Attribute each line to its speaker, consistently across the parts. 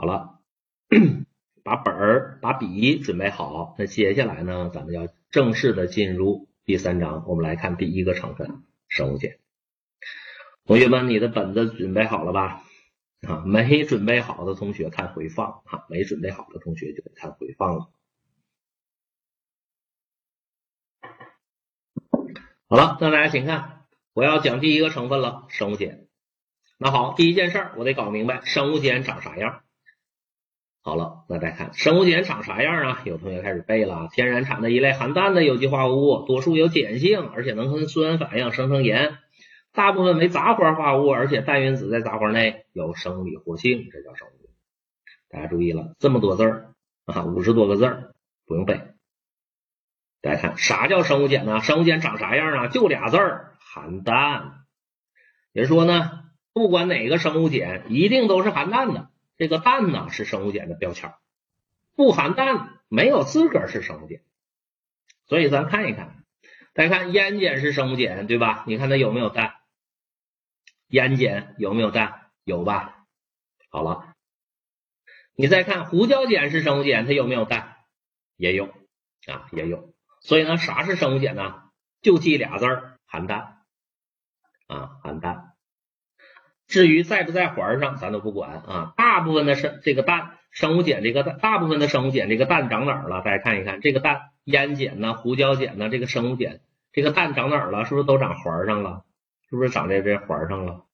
Speaker 1: 好了，把本儿、把笔准备好。那接下来呢，咱们要正式的进入第三章。我们来看第一个成分——生物碱。同学们，你的本子准备好了吧？啊，没准备好的同学看回放啊，没准备好的同学就得看回放了。好了，那大家请看，我要讲第一个成分了——生物碱。那好，第一件事我得搞明白生物碱长啥样。好了，那再看生物碱长啥样啊？有同学开始背了，天然产的一类含氮的有机化合物，多数有碱性，而且能跟酸反应生成盐。大部分为杂环化合物，而且氮原子在杂环内有生理活性，这叫生物。大家注意了，这么多字儿啊，五十多个字儿，不用背。大家看，啥叫生物碱呢？生物碱长啥样啊？就俩字儿，含氮。也就说呢。不管哪个生物碱，一定都是含氮的。这个氮呢是生物碱的标签，不含氮没有资格是生物碱。所以咱看一看，大家看烟碱是生物碱，对吧？你看它有没有氮？烟碱有没有氮？有吧？好了，你再看胡椒碱是生物碱，它有没有氮？也有啊，也有。所以呢，啥是生物碱呢？就记俩字儿，含氮啊，含氮。至于在不在环上，咱都不管啊。大部分的生这个氮生物碱，这个大部分的生物碱，这个氮长哪儿了？大家看一看，这个氮烟碱呢、胡椒碱呢，这个生物碱，这个蛋长哪儿了？是不是都长环上了？是不是长在这环上了？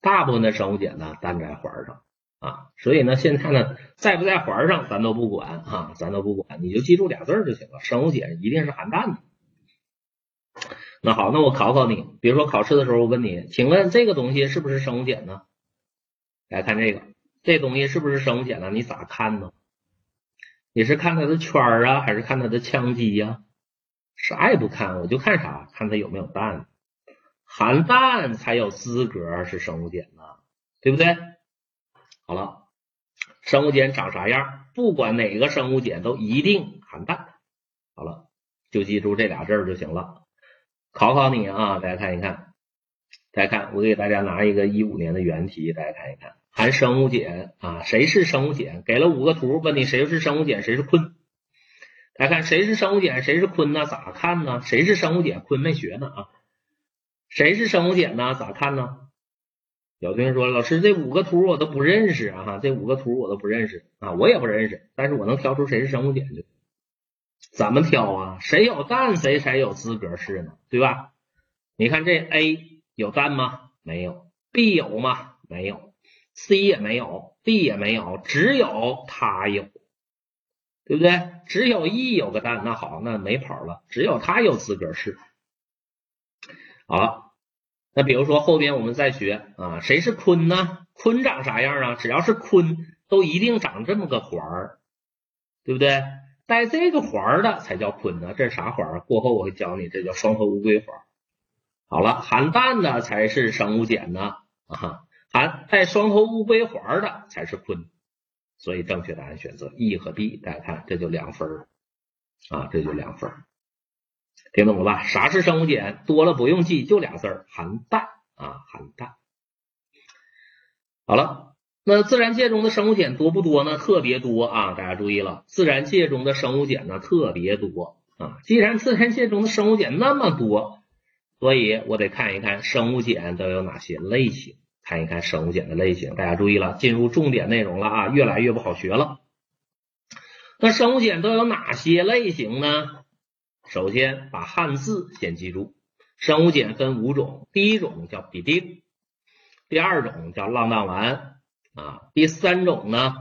Speaker 1: 大部分的生物碱呢，蛋在环上啊。所以呢，现在呢，在不在环上，咱都不管啊，咱都不管，你就记住俩字就行了。生物碱一定是含氮的。那好，那我考考你，比如说考试的时候，我问你，请问这个东西是不是生物碱呢？来看这个，这东西是不是生物碱呢？你咋看呢？你是看它的圈啊，还是看它的羟基呀？啥也不看，我就看啥？看它有没有氮，含氮才有资格是生物碱呢，对不对？好了，生物碱长啥样？不管哪个生物碱都一定含氮。好了，就记住这俩字儿就行了。考考你啊，大家看一看，大家看，我给大家拿一个一五年的原题，大家看一看，含生物碱啊，谁是生物碱？给了五个图，问你谁是生物碱，谁是醌？大家看谁是生物碱，谁是醌呢？咋看呢？谁是生物碱？醌没学呢啊？谁是生物碱呢？咋看呢？有同学说，老师这五个图我都不认识啊，这五个图我都不认识啊，我也不认识，但是我能挑出谁是生物碱的。怎么挑啊？谁有蛋，谁才有资格是呢？对吧？你看这 A 有蛋吗？没有。B 有吗？没有。C 也没有，D 也没有，只有它有，对不对？只有 E 有个蛋，那好，那没跑了。只有它有资格是。好了，那比如说后边我们再学啊，谁是醌呢？醌长啥样啊？只要是醌，都一定长这么个环儿，对不对？带这个环的才叫醌呢，这是啥环？过后我会教你，这叫双头乌龟环。好了，含氮的才是生物碱呢啊，含带双头乌龟环的才是醌，所以正确答案选择 E 和 B。大家看，这就两分啊，这就两分听懂了吧？啥是生物碱？多了不用记，就俩字儿，含氮啊，含氮。好了。那自然界中的生物碱多不多呢？特别多啊！大家注意了，自然界中的生物碱呢特别多啊。既然自然界中的生物碱那么多，所以我得看一看生物碱都有哪些类型，看一看生物碱的类型。大家注意了，进入重点内容了啊，越来越不好学了。那生物碱都有哪些类型呢？首先把汉字先记住，生物碱分五种，第一种叫吡啶，第二种叫浪荡烷。啊，第三种呢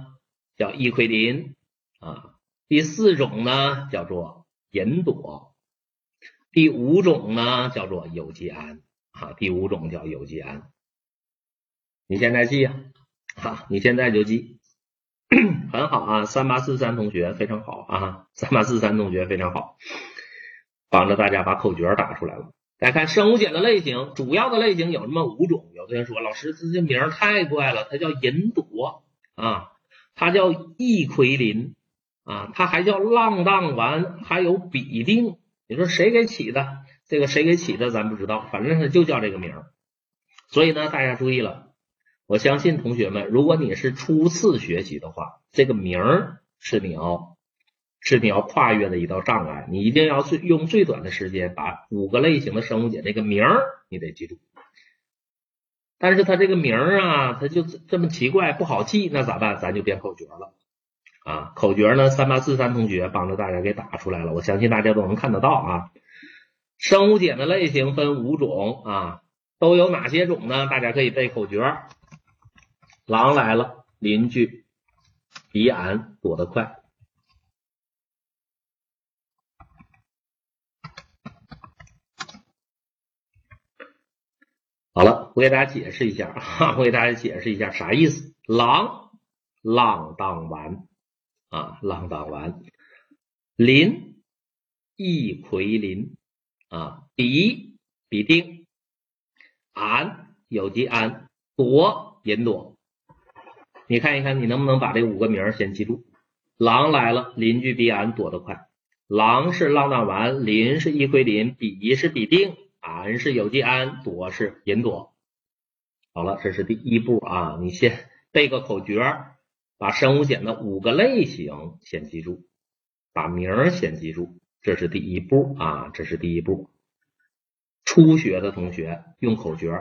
Speaker 1: 叫异奎林啊，第四种呢叫做吲哚，第五种呢叫做有机胺啊，第五种叫有机胺。你现在记呀，啊，你现在就记，很好啊，三八四三同学非常好啊，三八四三同学非常好，帮着大家把口诀打出来了。来看生物碱的类型，主要的类型有这么五种。有的人说，老师这这名太怪了，它叫吲哚啊，它叫异奎林啊，它还叫浪荡丸，还有吡啶。你说谁给起的？这个谁给起的咱不知道，反正是就叫这个名。所以呢，大家注意了，我。我相信同学们，如果你是初次学习的话，这个名儿是你要是你要跨越的一道障碍，你一定要最用最短的时间把五个类型的生物碱这个名儿你得记住。但是它这个名儿啊，它就这么奇怪，不好记，那咋办？咱就编口诀了啊！口诀呢，三八四三同学帮着大家给打出来了，我相信大家都能看得到啊。生物碱的类型分五种啊，都有哪些种呢？大家可以背口诀：狼来了，邻居比俺躲得快。好了，我给大家解释一下啊，我给大家解释一下啥意思。狼，浪荡丸啊，浪荡丸。林，一奎林啊。比，比定。胺，有机胺。朵，银朵。你看一看，你能不能把这五个名先记住？狼来了，邻居比俺躲得快。狼是浪荡丸，林是一奎林，比是比定。胺是有机胺，朵是银朵。好了，这是第一步啊，你先背个口诀，把生物碱的五个类型先记住，把名儿先记住，这是第一步啊，这是第一步。初学的同学用口诀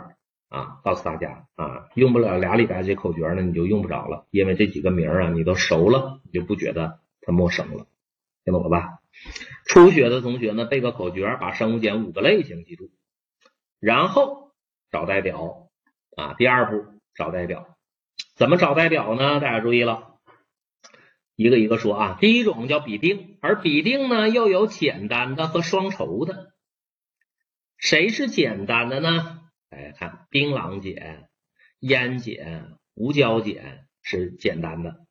Speaker 1: 啊，告诉大家啊，用不了俩礼拜这口诀呢，你就用不着了，因为这几个名儿啊，你都熟了，你就不觉得它陌生了，听懂了吧？初学的同学呢，背个口诀，把生物碱五个类型记住，然后找代表啊。第二步找代表，怎么找代表呢？大家注意了，一个一个说啊。第一种叫比定，而比定呢又有简单的和双稠的。谁是简单的呢？大家看，槟榔碱、烟碱、胡椒碱是简单的，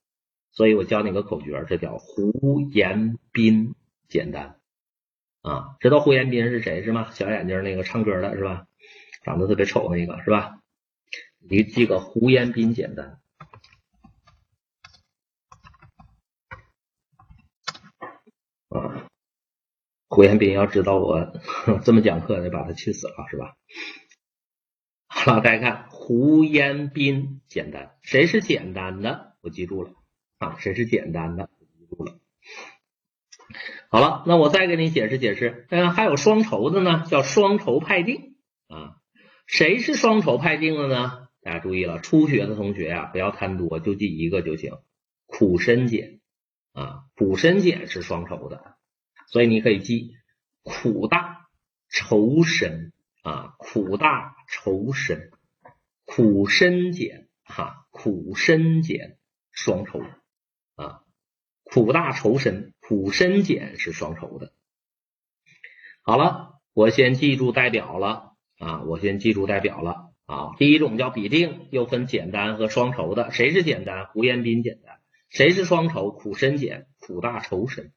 Speaker 1: 所以我教你个口诀，这叫胡延斌。简单啊，知道胡彦斌是谁是吗？小眼睛那个唱歌的是吧？长得特别丑那个是吧？你记个胡彦斌简单啊。胡彦斌要知道我 这么讲课，得把他气死了是吧？好，大家看胡彦斌简单，谁是简单的？我记住了啊，谁是简单的？记住了。好了，那我再给你解释解释。嗯，还有双稠的呢，叫双稠派定啊。谁是双稠派定的呢？大家注意了，初学的同学呀，不要贪多，就记一个就行。苦参碱啊，苦参碱是双稠的，所以你可以记苦大愁深啊，苦大愁深，苦参碱哈，苦参碱双稠。苦大仇深，苦参碱是双稠的。好了，我先记住代表了啊，我先记住代表了啊。第一种叫比定，又分简单和双稠的。谁是简单？胡彦斌简单。谁是双稠？苦参碱，苦大仇深。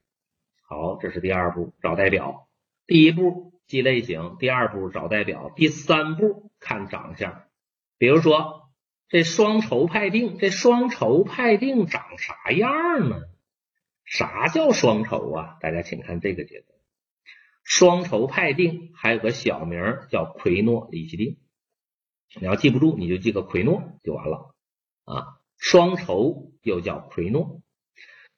Speaker 1: 好，这是第二步，找代表。第一步记类型，第二步找代表，第三步看长相。比如说这双稠派定，这双稠派定长啥样呢？啥叫双稠啊？大家请看这个结构，双稠派定还有个小名叫奎诺里奇定。你要记不住，你就记个奎诺就完了啊。双稠又叫奎诺，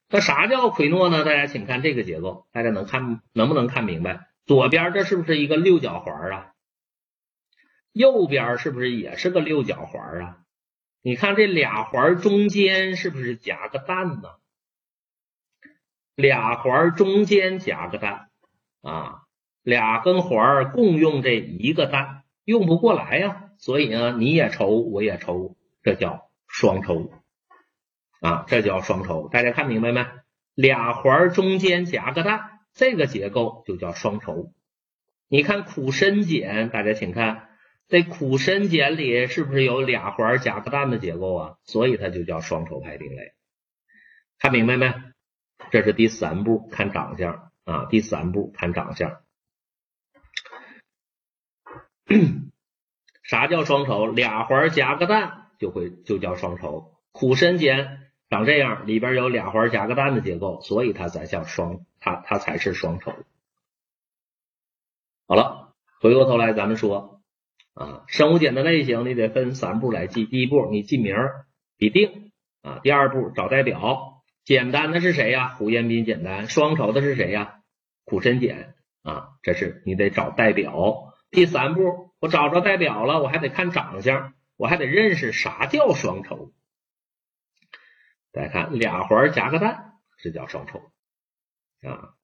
Speaker 1: 那啥叫奎诺呢？大家请看这个结构，大家能看能不能看明白？左边这是不是一个六角环啊？右边是不是也是个六角环啊？你看这俩环中间是不是夹个蛋呢？俩环中间夹个蛋啊，俩根环共用这一个蛋，用不过来呀，所以呢，你也愁，我也愁，这叫双愁啊，这叫双愁。大家看明白没？俩环中间夹个蛋，这个结构就叫双愁。你看苦参碱，大家请看，这苦参碱里是不是有俩环夹个蛋的结构啊？所以它就叫双愁派定类。看明白没？这是第三步，看长相啊。第三步看长相，啥叫双稠？俩环夹个蛋就会就叫双稠。苦参碱长这样，里边有俩环夹个蛋的结构，所以它才叫双，它它才是双稠。好了，回过头来咱们说啊。生物碱的类型你得分三步来记，第一步你记名比定啊，第二步找代表，简单的是谁呀？胡彦斌简单，双稠的是谁呀？苦参碱啊，这是你得找代表。第三步我找着代表了，我还得看长相，我还得认识啥叫双稠。再看俩环夹个蛋，这叫双稠啊。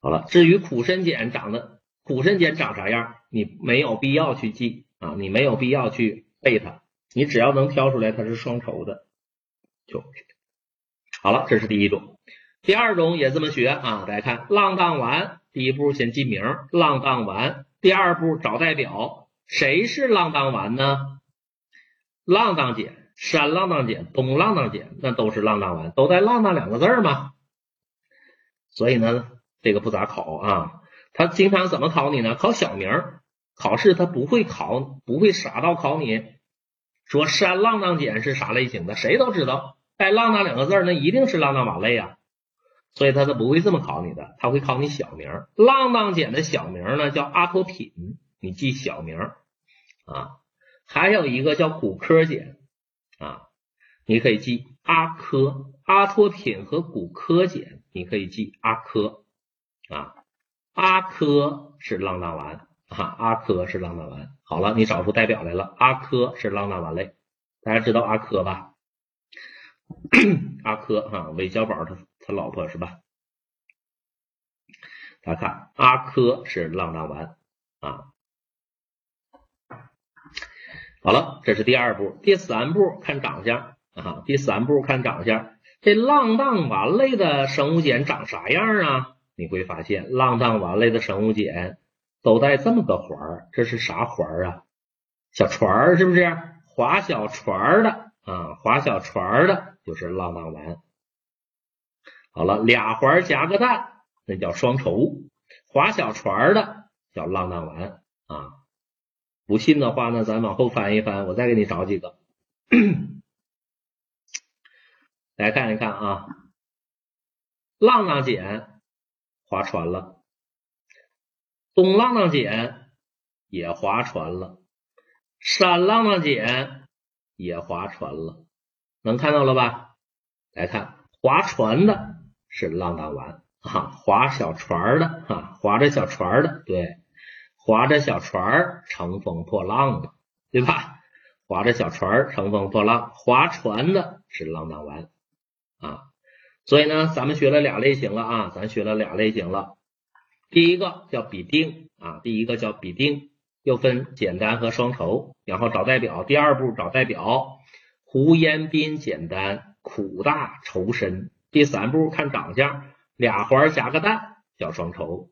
Speaker 1: 好了，至于苦参碱长得苦参碱长啥样，你没有必要去记啊，你没有必要去背它，你只要能挑出来它是双稠的就好了。这是第一种，第二种也这么学啊。大家看浪荡丸，第一步先记名，浪荡丸；第二步找代表，谁是浪荡丸呢？浪荡姐。山浪荡姐、东浪荡姐，那都是浪荡丸，都带浪荡两个字儿嘛。所以呢，这个不咋考啊。他经常怎么考你呢？考小名儿，考试他不会考，不会傻到考你说山浪荡姐是啥类型的，谁都知道带浪荡两个字儿，那一定是浪荡丸类啊。所以他是不会这么考你的，他会考你小名。浪荡碱的小名呢叫阿托品，你记小名啊。还有一个叫骨科碱。啊，你可以记阿科、阿托品和骨科碱，你可以记阿科啊，阿科是浪荡丸啊，阿科是浪荡丸。好了，你找出代表来了，阿科是浪荡丸类，大家知道阿科吧？阿珂哈，韦小宝他他老婆是吧？大家看，阿珂是浪荡丸啊。好了，这是第二步，第三步看长相啊。第三步看长相，这浪荡丸类的生物碱长啥样啊？你会发现，浪荡丸类的生物碱都带这么个环儿，这是啥环儿啊？小船儿是不是？划小船儿的啊，划小船儿的就是浪荡丸。好了，俩环夹个蛋，那叫双稠；划小船的叫浪荡丸啊。不信的话呢，咱往后翻一翻，我再给你找几个，来看一看啊。浪荡碱划船了，东浪荡碱也划船了，山浪荡碱也划船了，能看到了吧？来看划船的是浪荡丸啊，划小船的啊，划着小船的，对。划着小船乘风破浪的，对吧？划着小船乘风破浪，划船的是浪荡丸啊。所以呢，咱们学了俩类型了啊，咱学了俩类型了。第一个叫比定啊，第一个叫比定，又分简单和双稠，然后找代表。第二步找代表，胡彦斌简单，苦大仇深。第三步看长相，俩环夹个蛋叫双稠。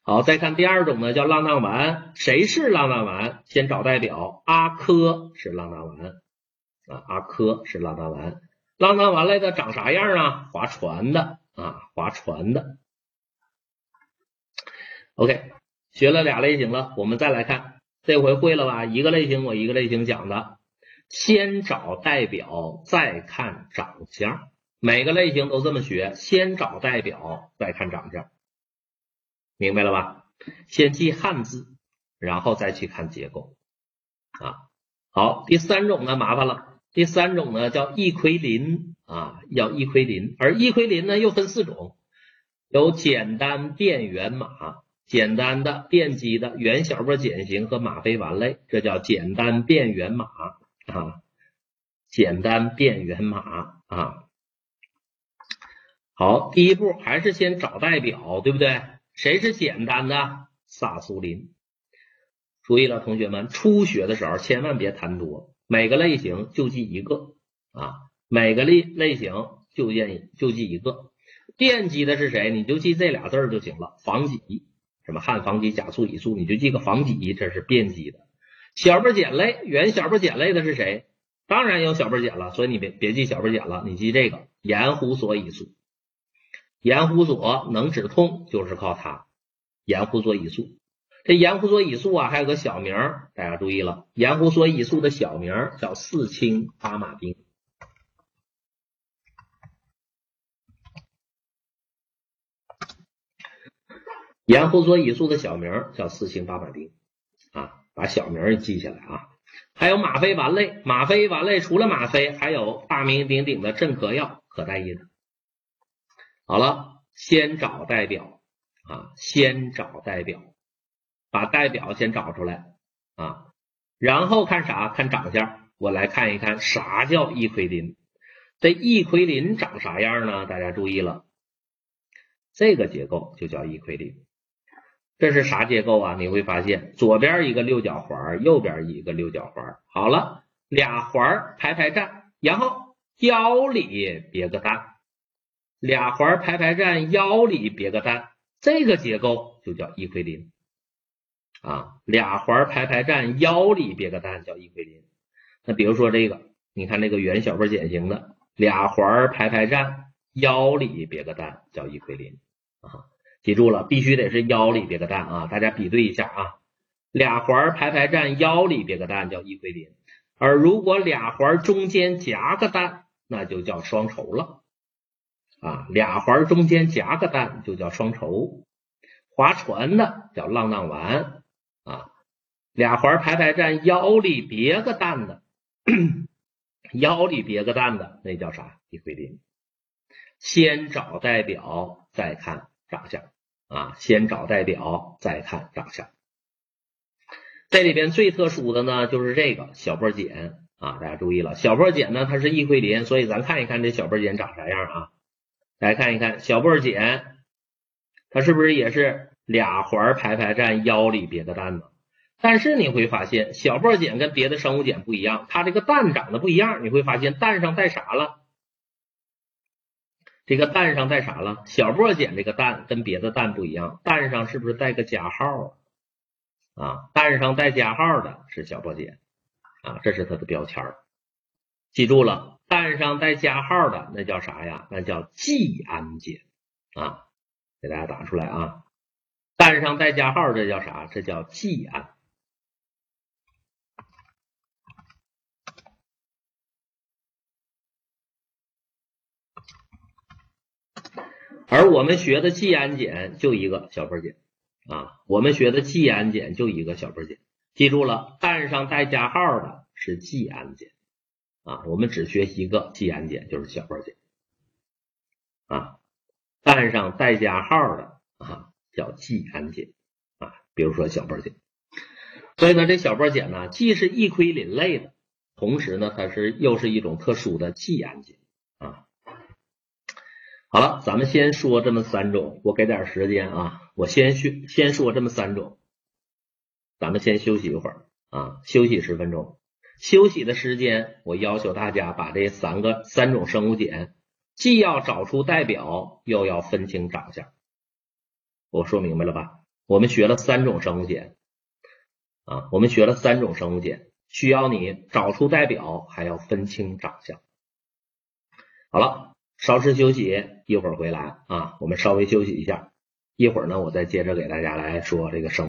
Speaker 1: 好，再看第二种呢，叫浪荡丸。谁是浪荡丸？先找代表，阿珂是浪荡丸啊，阿珂是浪荡丸。浪荡丸类的长啥样啊？划船的啊，划船的。OK，学了俩类型了，我们再来看，这回会了吧？一个类型我一个类型讲的，先找代表，再看长相。每个类型都这么学，先找代表，再看长相。明白了吧？先记汉字，然后再去看结构啊。好，第三种呢麻烦了。第三种呢叫异奎林啊，要异奎林。而异奎林呢又分四种，有简单变圆马、简单的变基的原小波碱型和吗啡丸类，这叫简单变圆马啊，简单变圆马啊。好，第一步还是先找代表，对不对？谁是简单的萨苏林？注意了，同学们，初学的时候千万别贪多，每个类型就记一个啊，每个类类型就记就记一个。电机的是谁？你就记这俩字儿就行了。防己，什么汉防己、甲促乙促，你就记个防己，这是电机的。小波碱类，原小波碱类的是谁？当然有小波碱了，所以你别别记小波碱了，你记这个盐湖索乙素。盐湖索能止痛，就是靠它。盐湖索乙素，这盐湖索乙素啊，还有个小名，大家注意了，盐湖索乙素的小名叫四氢巴马丁。盐湖索乙素的小名叫四氢巴马丁啊。把小名记下来啊。还有吗啡丸类，吗啡丸类除了吗啡，还有大名鼎鼎的镇咳药可待因。好了，先找代表啊，先找代表，把代表先找出来啊，然后看啥？看长相。我来看一看啥叫异奎林。这异奎林长啥样呢？大家注意了，这个结构就叫异奎林。这是啥结构啊？你会发现左边一个六角环，右边一个六角环。好了，俩环排排站，然后腰里别个蛋，俩环排排站，腰里别个蛋，这个结构就叫异奎林啊。俩环排排站，腰里别个蛋叫异奎林。那比如说这个，你看这个圆小波茧型的，俩环排排站，腰里别个蛋叫异奎林啊。记住了，必须得是腰里别个蛋啊！大家比对一下啊，俩环排排站，腰里别个蛋叫异奎林，而如果俩环中间夹个蛋，那就叫双绸了啊！俩环中间夹个蛋就叫双绸，划船的叫浪浪丸啊！俩环排排站，腰里别个蛋的，腰里别个蛋的那叫啥？异奎林。先找代表，再看。长相啊，先找代表，再看长相。这里边最特殊的呢，就是这个小波碱啊，大家注意了，小波碱呢，它是异奎林，所以咱看一看这小波碱长啥样啊？来看一看小波碱，它是不是也是俩环排排站，腰里别个蛋呢？但是你会发现，小波碱跟别的生物碱不一样，它这个蛋长得不一样。你会发现蛋上带啥了？这个蛋上带啥了？小波碱这个蛋跟别的蛋不一样，蛋上是不是带个加号啊？蛋上带加号的是小波碱啊，这是它的标签记住了，蛋上带加号的那叫啥呀？那叫季铵碱啊，给大家打出来啊。蛋上带加号这叫啥？这叫季氨。而我们学的季氨碱就一个小波碱啊，我们学的季氨碱就一个小波碱，记住了，蛋上带加号的是季氨碱啊，我们只学一个季氨碱就是小波碱啊，蛋上带加号的啊叫季氨碱啊，比如说小波碱，所以呢，这小波碱呢既是异奎林类的，同时呢它是又是一种特殊的季氨碱。好了，咱们先说这么三种，我给点时间啊，我先学先说这么三种，咱们先休息一会儿啊，休息十分钟。休息的时间，我要求大家把这三个三种生物碱，既要找出代表，又要分清长相。我说明白了吧？我们学了三种生物碱啊，我们学了三种生物碱，需要你找出代表，还要分清长相。好了。稍事休息，一会儿回来啊，我们稍微休息一下，一会儿呢，我再接着给大家来说这个生。